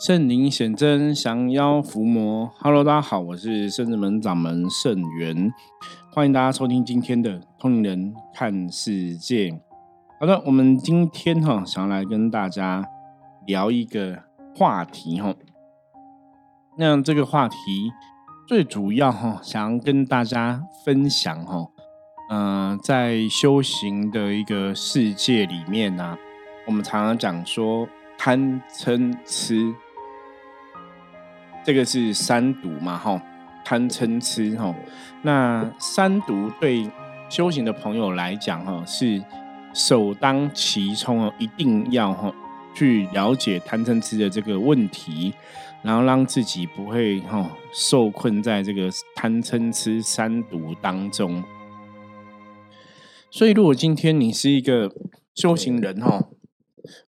圣灵显真，降妖伏魔。Hello，大家好，我是圣智门掌门圣元，欢迎大家收听今天的通灵人看世界。好的，我们今天哈想要来跟大家聊一个话题哈。那这个话题最主要哈，想要跟大家分享哈，嗯，在修行的一个世界里面呢，我们常常讲说贪嗔痴。这个是三毒嘛，哈，贪嗔痴，哈，那三毒对修行的朋友来讲，哈，是首当其冲哦，一定要哈去了解贪嗔痴的这个问题，然后让自己不会哈受困在这个贪嗔痴三毒当中。所以，如果今天你是一个修行人，哈，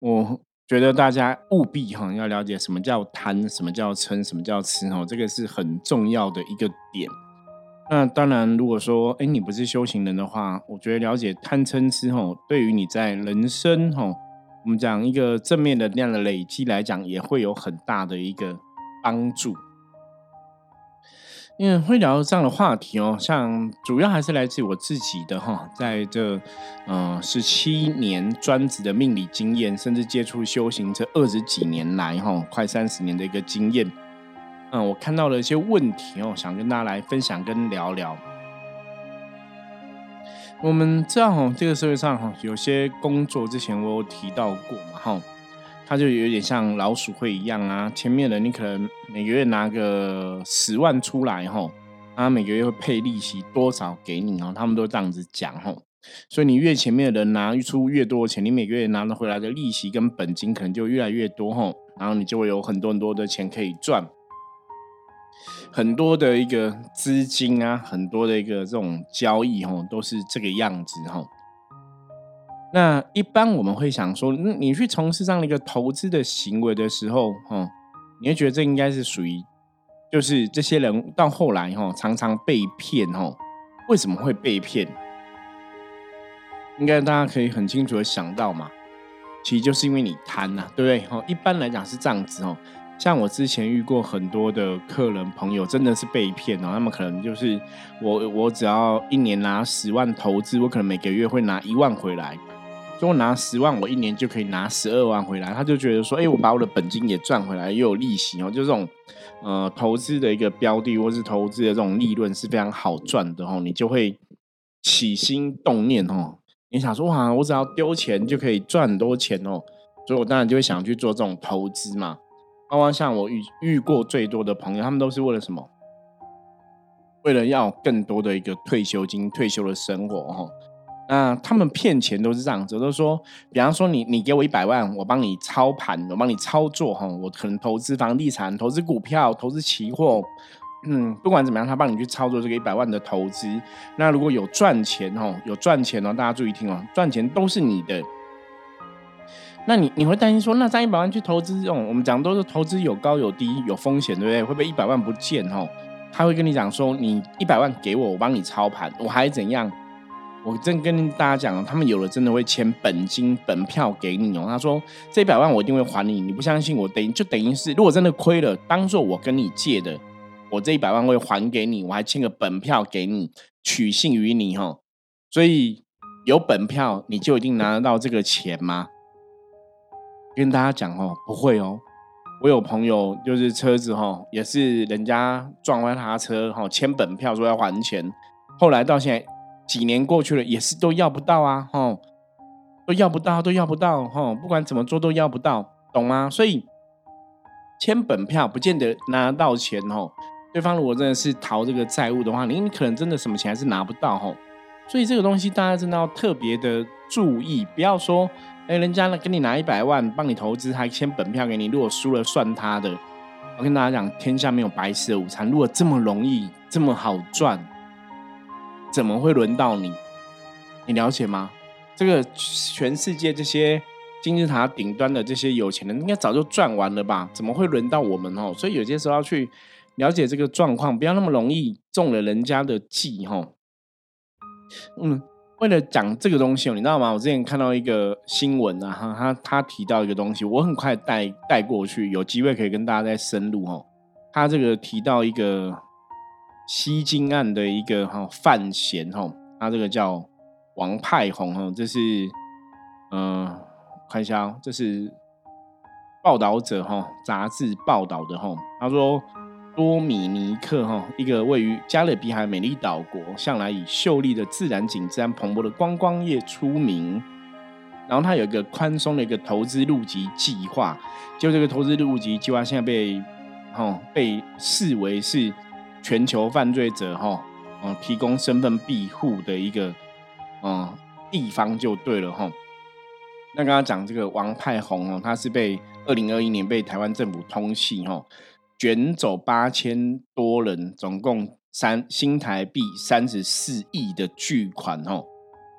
我。觉得大家务必哈要了解什么叫贪，什么叫嗔，什么叫痴哈，这个是很重要的一个点。那当然，如果说哎你不是修行人的话，我觉得了解贪嗔痴哈，对于你在人生哈，我们讲一个正面的量的累积来讲，也会有很大的一个帮助。因为会聊这样的话题哦，像主要还是来自我自己的哈，在这嗯十七年专职的命理经验，甚至接触修行这二十几年来哈，快三十年的一个经验，嗯，我看到了一些问题哦，想跟大家来分享跟聊聊。我们知道哈，这个社会上哈，有些工作之前我有提到过嘛哈。它就有点像老鼠会一样啊，前面的你可能每个月拿个十万出来吼，啊每个月会配利息多少给你哦，他们都这样子讲吼，所以你越前面的人拿出越多钱，你每个月拿得回来的利息跟本金可能就越来越多吼，然后你就会有很多很多的钱可以赚，很多的一个资金啊，很多的一个这种交易吼，都是这个样子吼。那一般我们会想说，你去从事这样的一个投资的行为的时候，哈，你会觉得这应该是属于，就是这些人到后来哈，常常被骗哈，为什么会被骗？应该大家可以很清楚的想到嘛，其实就是因为你贪呐，对不对？哈，一般来讲是这样子哦。像我之前遇过很多的客人朋友，真的是被骗哦。那么可能就是我，我只要一年拿十万投资，我可能每个月会拿一万回来。说我拿十万，我一年就可以拿十二万回来，他就觉得说，哎，我把我的本金也赚回来，又有利息哦，就这种，呃，投资的一个标的或是投资的这种利润是非常好赚的哦，你就会起心动念哦，你想说哇，我只要丢钱就可以赚很多钱哦，所以我当然就会想去做这种投资嘛。包括像我遇遇过最多的朋友，他们都是为了什么？为了要更多的一个退休金、退休的生活哦。那他们骗钱都是这样子，都说，比方说你你给我一百万，我帮你操盘，我帮你操作哈，我可能投资房地产、投资股票、投资期货，嗯，不管怎么样，他帮你去操作这个一百万的投资。那如果有赚钱哦，有赚钱哦，大家注意听哦，赚钱都是你的。那你你会担心说，那这一百万去投资这种，我们讲都是投资有高有低，有风险，对不对？会不会一百万不见哦？他会跟你讲说，你一百万给我，我帮你操盘，我还怎样？我正跟大家讲他们有的真的会签本金本票给你哦。他说这一百万我一定会还你，你不相信我等于就等于是如果真的亏了，当做我跟你借的，我这一百万会还给你，我还签个本票给你，取信于你哈。所以有本票你就一定拿得到这个钱吗？跟大家讲哦，不会哦。我有朋友就是车子哈，也是人家撞坏他车哈，签本票说要还钱，后来到现在。几年过去了，也是都要不到啊，吼，都要不到，都要不到，吼，不管怎么做都要不到，懂吗？所以签本票不见得拿到钱，吼。对方如果真的是逃这个债务的话，你你可能真的什么钱还是拿不到，吼。所以这个东西大家真的要特别的注意，不要说，哎，人家呢给你拿一百万帮你投资，还签本票给你，如果输了算他的。我跟大家讲，天下没有白吃的午餐，如果这么容易，这么好赚。怎么会轮到你？你了解吗？这个全世界这些金字塔顶端的这些有钱人，应该早就赚完了吧？怎么会轮到我们哦？所以有些时候要去了解这个状况，不要那么容易中了人家的计哦。嗯，为了讲这个东西哦，你知道吗？我之前看到一个新闻啊，他他提到一个东西，我很快带带过去，有机会可以跟大家再深入哦。他这个提到一个西京案的一个哈范闲哈，他这个叫王派红哈，这是嗯，看一下哦，这是报道者哈杂志报道的哈，他说。多米尼克哈，一个位于加勒比海美丽岛国，向来以秀丽的自然景致和蓬勃的观光业出名。然后他有一个宽松的一个投资入籍计划，就这个投资入籍计划现在被哈被视为是全球犯罪者哈嗯提供身份庇护的一个嗯地方就对了哈。那刚刚讲这个王派红哦，他是被二零二一年被台湾政府通缉哈。卷走八千多人，总共三新台币三十四亿的巨款哦，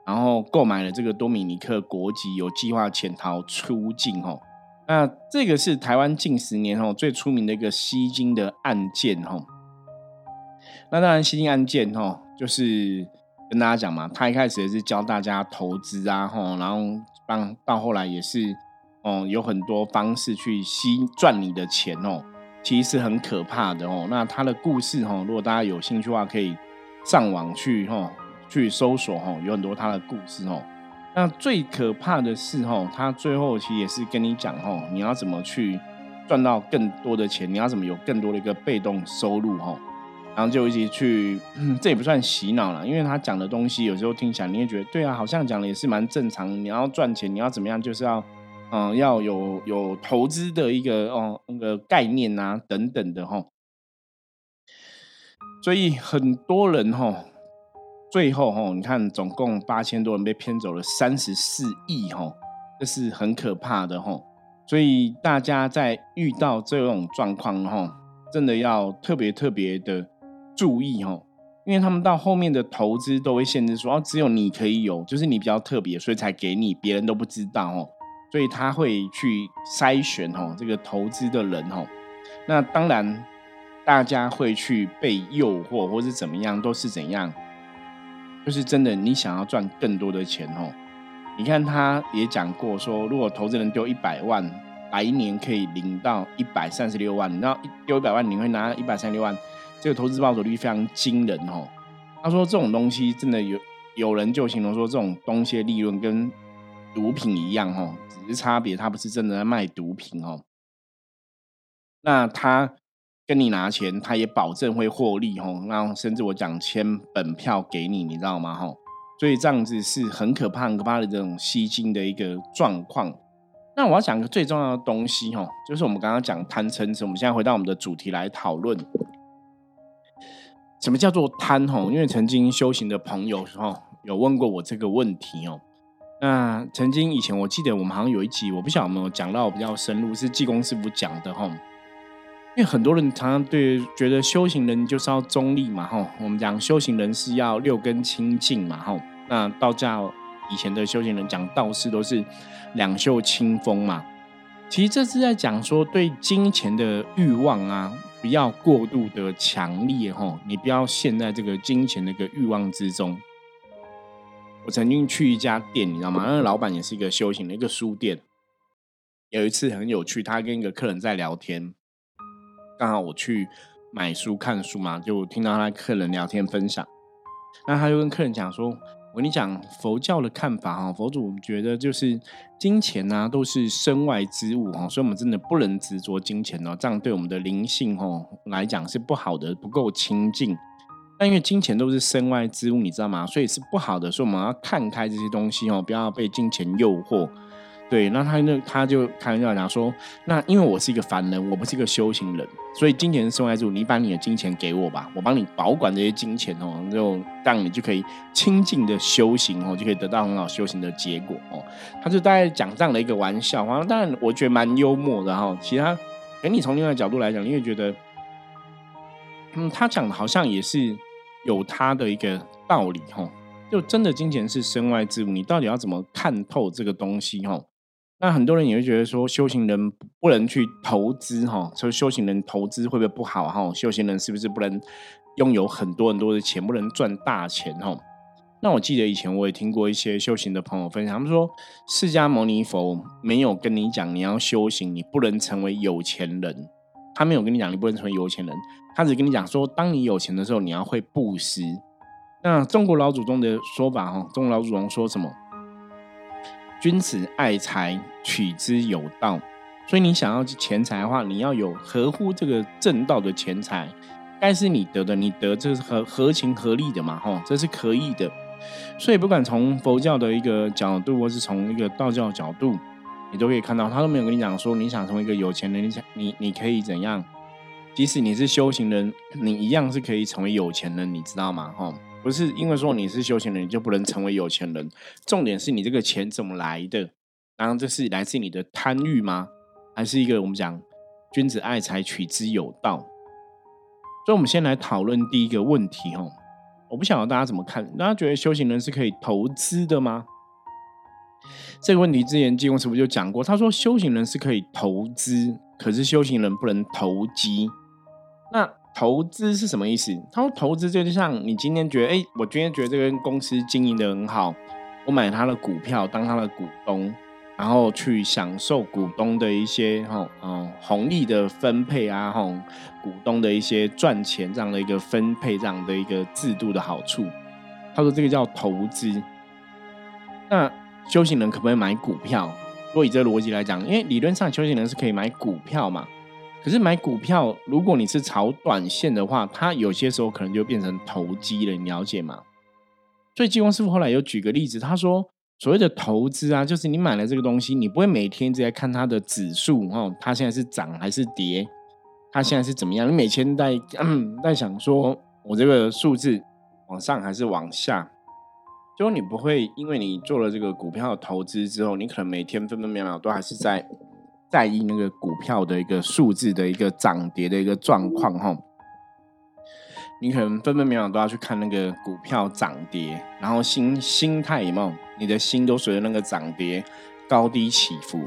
然后购买了这个多米尼克国籍，有计划潜逃出境哦。那这个是台湾近十年哦最出名的一个吸金的案件哦。那当然吸金案件哦，就是跟大家讲嘛，他一开始也是教大家投资啊吼，然后帮到后来也是哦有很多方式去吸赚你的钱哦。其实是很可怕的哦。那他的故事哈，如果大家有兴趣的话，可以上网去哈去搜索哈，有很多他的故事哦。那最可怕的是哈，他最后其实也是跟你讲哈，你要怎么去赚到更多的钱，你要怎么有更多的一个被动收入哈。然后就一起去，这也不算洗脑了，因为他讲的东西有时候听起来你也觉得对啊，好像讲的也是蛮正常。你要赚钱，你要怎么样，就是要。嗯，要有有投资的一个哦那个概念啊等等的哈，所以很多人哈，最后哈，你看总共八千多人被骗走了三十四亿哈，这是很可怕的哈，所以大家在遇到这种状况哈，真的要特别特别的注意哦，因为他们到后面的投资都会限制说，哦，只有你可以有，就是你比较特别，所以才给你，别人都不知道哦。所以他会去筛选哦，这个投资的人哦，那当然大家会去被诱惑，或是怎么样，都是怎样，就是真的，你想要赚更多的钱哦。你看他也讲过说，如果投资人丢一百万，来年可以领到一百三十六万，你知道丢一百万你会拿一百三十六万，这个投资报酬率非常惊人哦。他说这种东西真的有有人就形容说，这种东西的利润跟毒品一样哦。只是差别，他不是真的在卖毒品哦。那他跟你拿钱，他也保证会获利哦。然甚至我讲签本票给你，你知道吗？哈，所以这样子是很可怕、很可怕的这种吸金的一个状况。那我要讲个最重要的东西哦，就是我们刚刚讲贪嗔痴。我们现在回到我们的主题来讨论，什么叫做贪？哈，因为曾经修行的朋友哈有问过我这个问题哦。那曾经以前我记得我们好像有一集，我不晓得有没有讲到比较深入，是济公师傅讲的哈。因为很多人常常对觉得修行人就是要中立嘛哈，我们讲修行人是要六根清净嘛哈。那道教以前的修行人讲道士都是两袖清风嘛。其实这是在讲说对金钱的欲望啊，不要过度的强烈哈，你不要陷在这个金钱的一个欲望之中。我曾经去一家店，你知道吗？那个老板也是一个修行的一个书店。有一次很有趣，他跟一个客人在聊天，刚好我去买书看书嘛，就听到他客人聊天分享。那他就跟客人讲说：“我跟你讲佛教的看法哈，佛祖觉得就是金钱呐都是身外之物哈，所以我们真的不能执着金钱哦，这样对我们的灵性哦来讲是不好的，不够清净。”但因为金钱都是身外之物，你知道吗？所以是不好的，所以我们要看开这些东西哦，不要被金钱诱惑。对，那他那他就开玩笑讲说，那因为我是一个凡人，我不是一个修行人，所以金钱是身外之物，你把你的金钱给我吧，我帮你保管这些金钱哦，就让你就可以清净的修行哦，就可以得到很好修行的结果哦。他就大概讲这样的一个玩笑，好像当然我觉得蛮幽默的哈。其他，哎，你从另外角度来讲，你会觉得，嗯，他讲的好像也是。有他的一个道理哈，就真的金钱是身外之物，你到底要怎么看透这个东西哈？那很多人也会觉得说，修行人不能去投资哈，所以修行人投资会不会不好哈？修行人是不是不能拥有很多很多的钱，不能赚大钱哈？那我记得以前我也听过一些修行的朋友分享，他们说释迦牟尼佛没有跟你讲你要修行，你不能成为有钱人。他没有跟你讲你不能成为有钱人，他只跟你讲说，当你有钱的时候，你要会布施。那中国老祖宗的说法哈，中国老祖宗说什么？君子爱财，取之有道。所以你想要钱财的话，你要有合乎这个正道的钱财，该是你得的，你得这是合合情合理的嘛？哈，这是可以的。所以不管从佛教的一个角度，或是从一个道教角度，你都可以看到，他都没有跟你讲说，你想成为一个有钱人，你想你你可以怎样？即使你是修行人，你一样是可以成为有钱人，你知道吗？哈，不是因为说你是修行人，你就不能成为有钱人。重点是你这个钱怎么来的？然后这是来自你的贪欲吗？还是一个我们讲君子爱财，取之有道？所以，我们先来讨论第一个问题，哦。我不晓得大家怎么看？大家觉得修行人是可以投资的吗？这个问题之前济公师傅就讲过，他说修行人是可以投资，可是修行人不能投机。那投资是什么意思？他说投资就像你今天觉得，哎，我今天觉得这个公司经营的很好，我买他的股票当他的股东。然后去享受股东的一些哈嗯红利的分配啊哈股东的一些赚钱这样的一个分配这样的一个制度的好处，他说这个叫投资。那修行人可不可以买股票？如果以这逻辑来讲，因为理论上修行人是可以买股票嘛，可是买股票如果你是炒短线的话，它有些时候可能就变成投机了，你了解吗？所以济公师傅后来有举个例子，他说。所谓的投资啊，就是你买了这个东西，你不会每天在看它的指数哦，它现在是涨还是跌，它现在是怎么样？你每天在 在想说，我这个数字往上还是往下？就你不会因为你做了这个股票投资之后，你可能每天分分秒秒都还是在在意那个股票的一个数字的一个涨跌的一个状况哈。你可能分分秒秒都要去看那个股票涨跌，然后心心态有没有？你的心都随着那个涨跌高低起伏。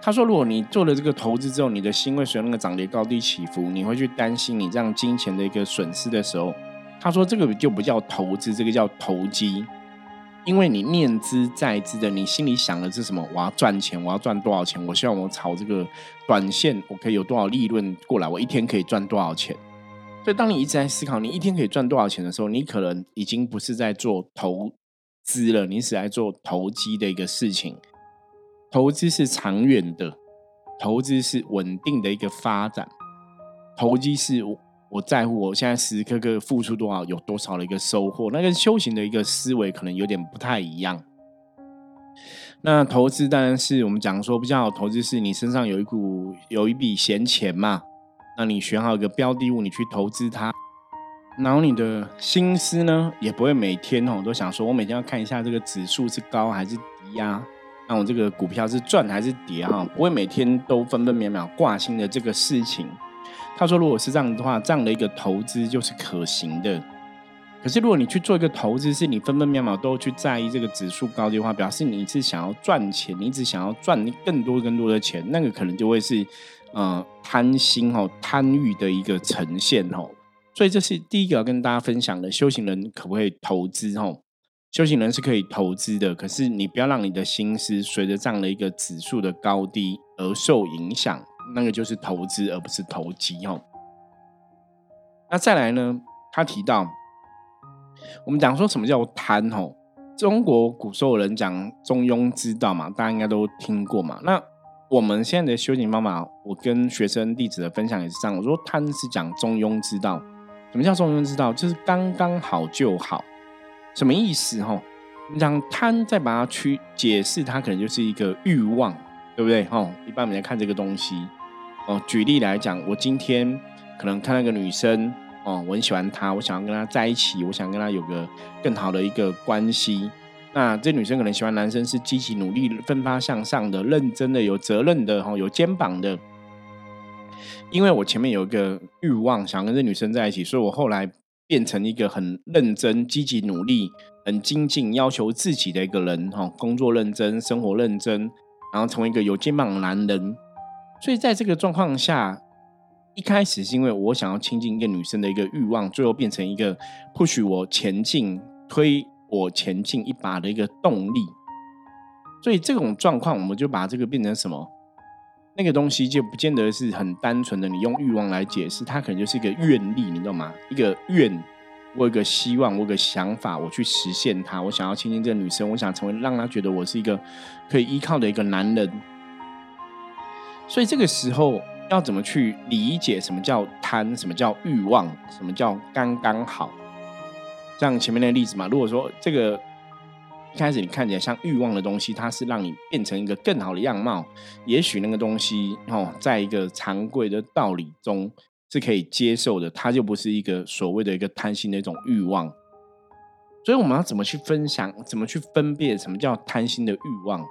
他说，如果你做了这个投资之后，你的心会随着那个涨跌高低起伏，你会去担心你这样金钱的一个损失的时候，他说这个就不叫投资，这个叫投机，因为你念之在之的，你心里想的是什么？我要赚钱，我要赚多少钱？我希望我炒这个短线，我可以有多少利润过来？我一天可以赚多少钱？所以，当你一直在思考你一天可以赚多少钱的时候，你可能已经不是在做投资了，你是在做投机的一个事情。投资是长远的，投资是稳定的一个发展，投机是我我在乎我现在时时刻刻付出多少，有多少的一个收获。那跟修行的一个思维可能有点不太一样。那投资当然是我们讲说比较好，投资是你身上有一股有一笔闲钱嘛。那你选好一个标的物，你去投资它，然后你的心思呢，也不会每天哦都想说，我每天要看一下这个指数是高还是低呀？那我这个股票是赚还是跌哈？不会每天都分分秒秒挂心的这个事情。他说，如果是这样的话，这样的一个投资就是可行的。可是如果你去做一个投资，是你分分秒秒都去在意这个指数高低的话，表示你是想要赚钱，你只想要赚更多更多的钱，那个可能就会是。呃，贪心哦，贪欲的一个呈现哦，所以这是第一个要跟大家分享的。修行人可不可以投资哦？修行人是可以投资的，可是你不要让你的心思随着这样的一个指数的高低而受影响，那个就是投资而不是投机哦。那再来呢？他提到，我们讲说什么叫贪哦？中国古时候人讲中庸之道嘛，大家应该都听过嘛。那我们现在的修行方法，我跟学生弟子的分享也是这样。我说贪是讲中庸之道，什么叫中庸之道？就是刚刚好就好。什么意思？哈，你讲贪，再把它去解释，它可能就是一个欲望，对不对？哈，一般我们在看这个东西。哦，举例来讲，我今天可能看那个女生，哦，我很喜欢她，我想要跟她在一起，我想跟她有个更好的一个关系。那这女生可能喜欢男生是积极努力、奋发向上的、认真的、有责任的、哈有肩膀的。因为我前面有一个欲望，想跟这女生在一起，所以我后来变成一个很认真、积极努力、很精进、要求自己的一个人，哈，工作认真、生活认真，然后成为一个有肩膀的男人。所以在这个状况下，一开始是因为我想要亲近一个女生的一个欲望，最后变成一个不许我前进、推。我前进一把的一个动力。所以这种状况，我们就把这个变成什么？那个东西就不见得是很单纯的，你用欲望来解释，它可能就是一个愿力，你懂吗？一个愿，我有个希望，我有个想法，我去实现它。我想要亲近这个女生，我想成为让她觉得我是一个可以依靠的一个男人。所以这个时候要怎么去理解什么叫贪，什么叫欲望，什么叫刚刚好？像前面那个例子嘛，如果说这个。一开始你看起来像欲望的东西，它是让你变成一个更好的样貌。也许那个东西哦，在一个常规的道理中是可以接受的，它就不是一个所谓的一个贪心的一种欲望。所以我们要怎么去分享，怎么去分辨什么叫贪心的欲望？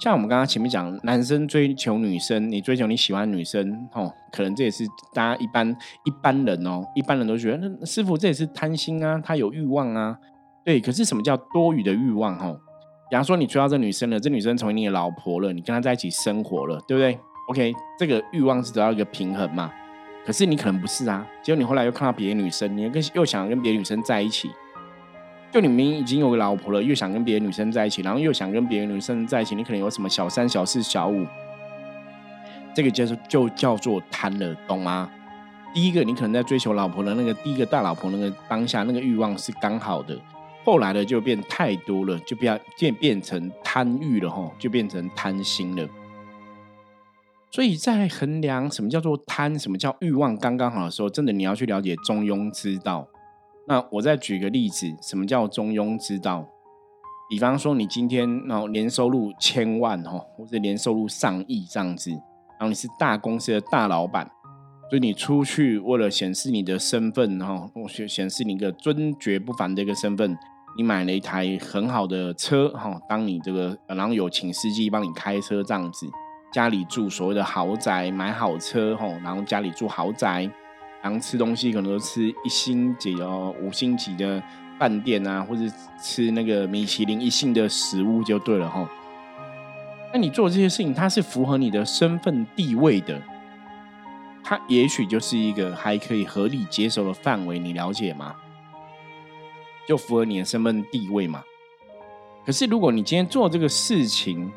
像我们刚刚前面讲，男生追求女生，你追求你喜欢女生哦，可能这也是大家一般一般人哦，一般人都觉得那师傅这也是贪心啊，他有欲望啊。对，可是什么叫多余的欲望？哦，比方说你追到这女生了，这女生成为你的老婆了，你跟她在一起生活了，对不对？OK，这个欲望是得到一个平衡嘛？可是你可能不是啊，结果你后来又看到别的女生，你又跟又想跟别的女生在一起，就你明明已经有个老婆了，又想跟别的女生在一起，然后又想跟别的女生在一起，你可能有什么小三、小四、小五，这个就是就叫做贪了，懂吗？第一个，你可能在追求老婆的那个第一个大老婆那个当下，那个欲望是刚好的。后来的就变太多了，就变变变成贪欲了哈，就变成贪心了。所以在衡量什么叫做贪，什么叫欲望刚刚好的时候，真的你要去了解中庸之道。那我再举个例子，什么叫中庸之道？比方说你今天然后年收入千万哈，或者年收入上亿这样子，然后你是大公司的大老板，所以你出去为了显示你的身份哈，显显示你一个尊爵不凡的一个身份。你买了一台很好的车，哈，当你这个，然后有请司机帮你开车这样子，家里住所谓的豪宅，买好车，哈，然后家里住豪宅，常吃东西可能都吃一星级哦，五星级的饭店啊，或者吃那个米其林一星的食物就对了，哈。那你做这些事情，它是符合你的身份地位的，它也许就是一个还可以合理接受的范围，你了解吗？就符合你的身份地位嘛？可是如果你今天做这个事情，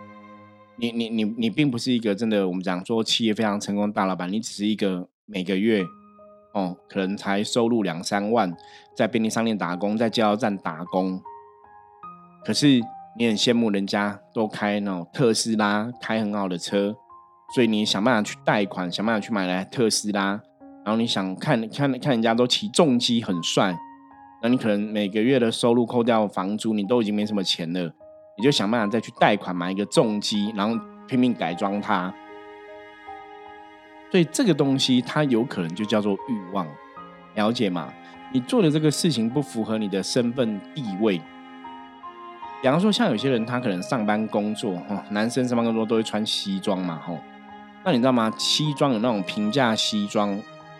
你你你你并不是一个真的我们讲说企业非常成功的大老板，你只是一个每个月哦可能才收入两三万，在便利商店打工，在加油站打工。可是你很羡慕人家都开那种特斯拉，开很好的车，所以你想办法去贷款，想办法去买来特斯拉，然后你想看看看人家都骑重机很帅。那你可能每个月的收入扣掉房租，你都已经没什么钱了，你就想办法再去贷款买一个重机，然后拼命改装它。所以这个东西它有可能就叫做欲望，了解吗？你做的这个事情不符合你的身份地位。比方说，像有些人他可能上班工作，哈，男生上班工作都会穿西装嘛，哈。那你知道吗？西装有那种平价西装，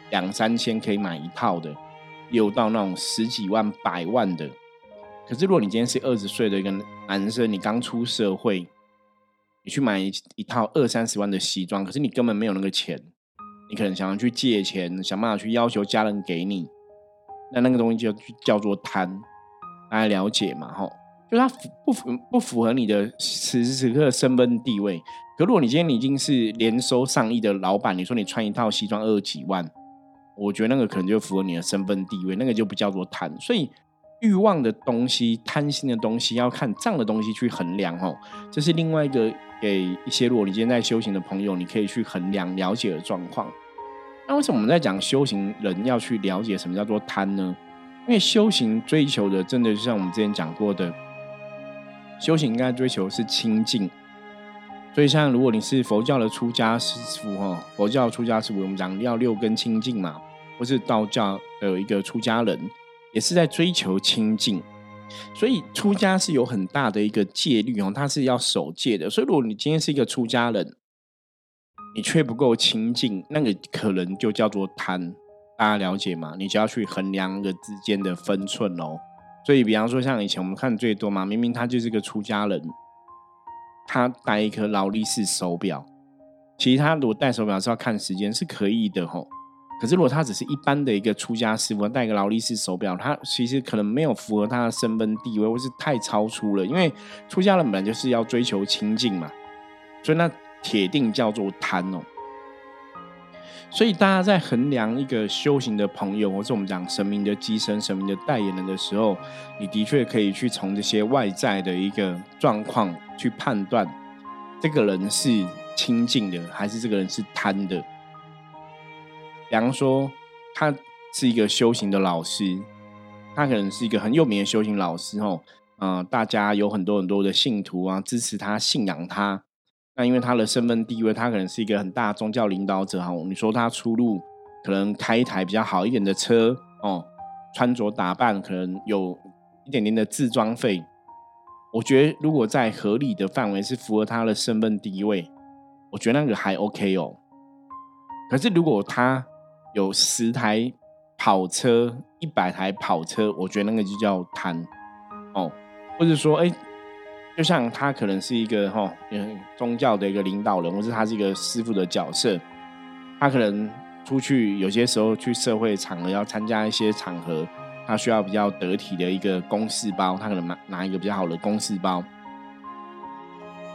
两三千可以买一套的。有到那种十几万、百万的，可是如果你今天是二十岁的一个男生，你刚出社会，你去买一套二三十万的西装，可是你根本没有那个钱，你可能想要去借钱，想办法去要求家人给你，那那个东西就叫做贪，大家了解嘛？吼，就它不符不符合你的此时此刻的身份地位。可如果你今天你已经是年收上亿的老板，你说你穿一套西装二十几万。我觉得那个可能就符合你的身份地位，那个就不叫做贪。所以欲望的东西、贪心的东西，要看这样的东西去衡量哦。这是另外一个给一些如果你今天在修行的朋友，你可以去衡量了解的状况。那为什么我们在讲修行人要去了解什么叫做贪呢？因为修行追求的，真的就像我们之前讲过的，修行应该追求是清净。所以像如果你是佛教的出家师傅哈，佛教出家师傅我们讲要六根清净嘛。或是道教的一个出家人，也是在追求清净，所以出家是有很大的一个戒律哦，他是要守戒的。所以如果你今天是一个出家人，你却不够清净，那个可能就叫做贪。大家了解吗？你就要去衡量个之间的分寸哦。所以，比方说像以前我们看最多嘛，明明他就是个出家人，他戴一颗劳力士手表，其实他如果戴手表是要看时间是可以的吼。可是如果他只是一般的一个出家师傅，戴个劳力士手表，他其实可能没有符合他的身份地位，或是太超出了。因为出家人本来就是要追求清净嘛，所以那铁定叫做贪哦。所以大家在衡量一个修行的朋友，或是我们讲神明的机身、神明的代言人的时候，你的确可以去从这些外在的一个状况去判断，这个人是清净的，还是这个人是贪的。比方说，他是一个修行的老师，他可能是一个很有名的修行老师哦，嗯，大家有很多很多的信徒啊，支持他、信仰他。那因为他的身份地位，他可能是一个很大的宗教领导者哈。你说他出入可能开一台比较好一点的车哦，穿着打扮可能有一点点的自装费。我觉得如果在合理的范围是符合他的身份地位，我觉得那个还 OK 哦。可是如果他有十台跑车、一百台跑车，我觉得那个就叫贪哦，或者说，哎，就像他可能是一个哈，宗教的一个领导人，或是他是一个师傅的角色，他可能出去有些时候去社会场合要参加一些场合，他需要比较得体的一个公事包，他可能拿拿一个比较好的公事包，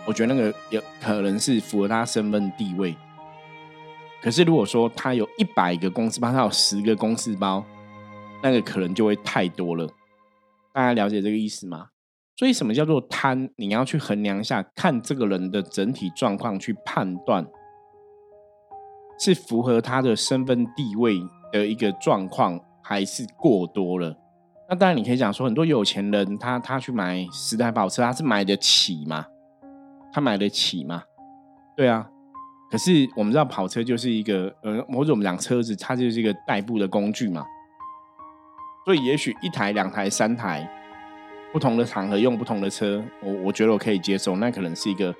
我觉得那个有可能是符合他身份地位。可是，如果说他有一百个公司包，他有十个公司包，那个可能就会太多了。大家了解这个意思吗？所以，什么叫做贪？你要去衡量一下，看这个人的整体状况，去判断是符合他的身份地位的一个状况，还是过多了。那当然，你可以讲说，很多有钱人他他去买十台跑车，他是买得起吗？他买得起吗？对啊。可是我们知道跑车就是一个呃，或者我们讲车子，它就是一个代步的工具嘛。所以也许一台、两台、三台，不同的场合用不同的车，我我觉得我可以接受，那可能是一个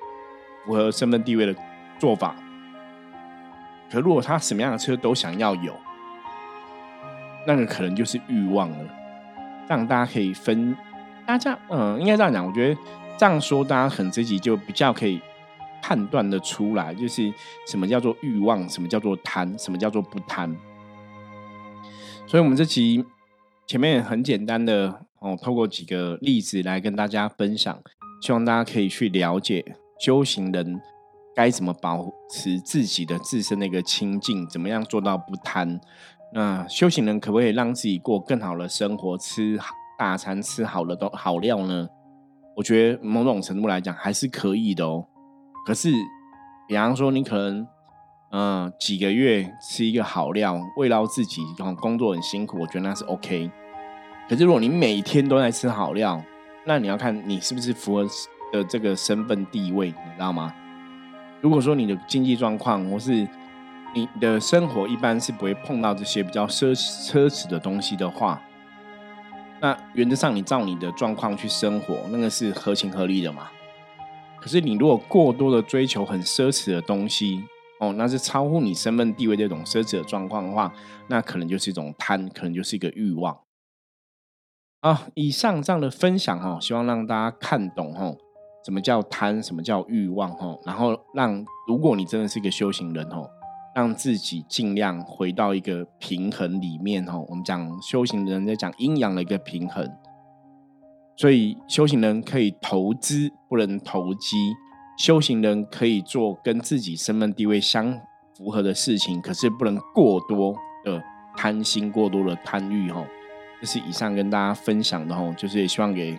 符合身份地位的做法。可如果他什么样的车都想要有，那个可能就是欲望了。这样大家可以分，大家嗯，应该这样讲，我觉得这样说，大家可能这集就比较可以。判断的出来，就是什么叫做欲望，什么叫做贪，什么叫做不贪。所以，我们这期前面很简单的哦，透过几个例子来跟大家分享，希望大家可以去了解修行人该怎么保持自己的自身的一个清净，怎么样做到不贪。那修行人可不可以让自己过更好的生活，吃大餐，吃好的都好料呢？我觉得某种程度来讲还是可以的哦。可是，比方说，你可能，嗯，几个月吃一个好料，慰劳自己，然后工作很辛苦，我觉得那是 OK。可是，如果你每天都在吃好料，那你要看你是不是符合的这个身份地位，你知道吗？如果说你的经济状况或是你的生活一般是不会碰到这些比较奢奢侈的东西的话，那原则上你照你的状况去生活，那个是合情合理的嘛？可是你如果过多的追求很奢侈的东西哦，那是超乎你身份地位这种奢侈的状况的话，那可能就是一种贪，可能就是一个欲望。啊，以上这样的分享哈，希望让大家看懂哈，什么叫贪，什么叫欲望哈，然后让如果你真的是一个修行人哦，让自己尽量回到一个平衡里面哦。我们讲修行人在讲阴阳的一个平衡。所以修行人可以投资，不能投机；修行人可以做跟自己身份地位相符合的事情，可是不能过多的贪心、过多的贪欲。哦，这是以上跟大家分享的。哦，就是也希望给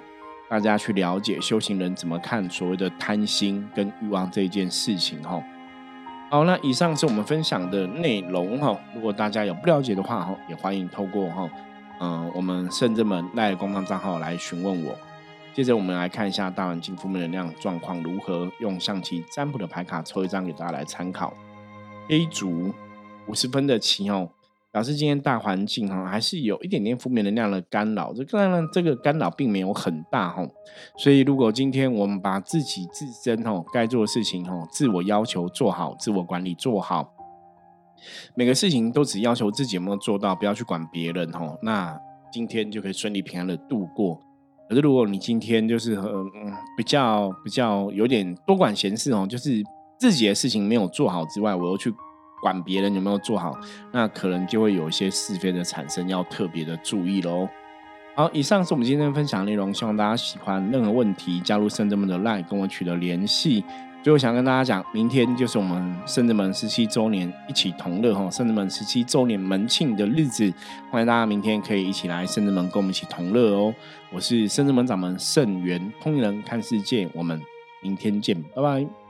大家去了解修行人怎么看所谓的贪心跟欲望这一件事情。哈，好，那以上是我们分享的内容。哈，如果大家有不了解的话，哈，也欢迎透过哈。嗯，我们圣者们赖官方账号来询问我。接着，我们来看一下大环境负面能量状况如何，用象棋占卜的牌卡抽一张给大家来参考。A 组五十分的棋哦，表示今天大环境哈还是有一点点负面能量的干扰。这当然，这个干扰并没有很大哈。所以，如果今天我们把自己自身哦该做的事情哦，自我要求做好，自我管理做好。每个事情都只要求自己有没有做到，不要去管别人哦。那今天就可以顺利平安的度过。可是如果你今天就是嗯比较比较有点多管闲事哦，就是自己的事情没有做好之外，我又去管别人有没有做好，那可能就会有一些是非的产生，要特别的注意喽。好，以上是我们今天分享内容，希望大家喜欢。任何问题，加入圣智门的 LINE 跟我取得联系。最后想跟大家讲，明天就是我们圣子门十七周年一起同乐哈，圣子门十七周年门庆的日子，欢迎大家明天可以一起来圣子门跟我们一起同乐哦。我是圣子门掌门圣元通人看世界，我们明天见，拜拜。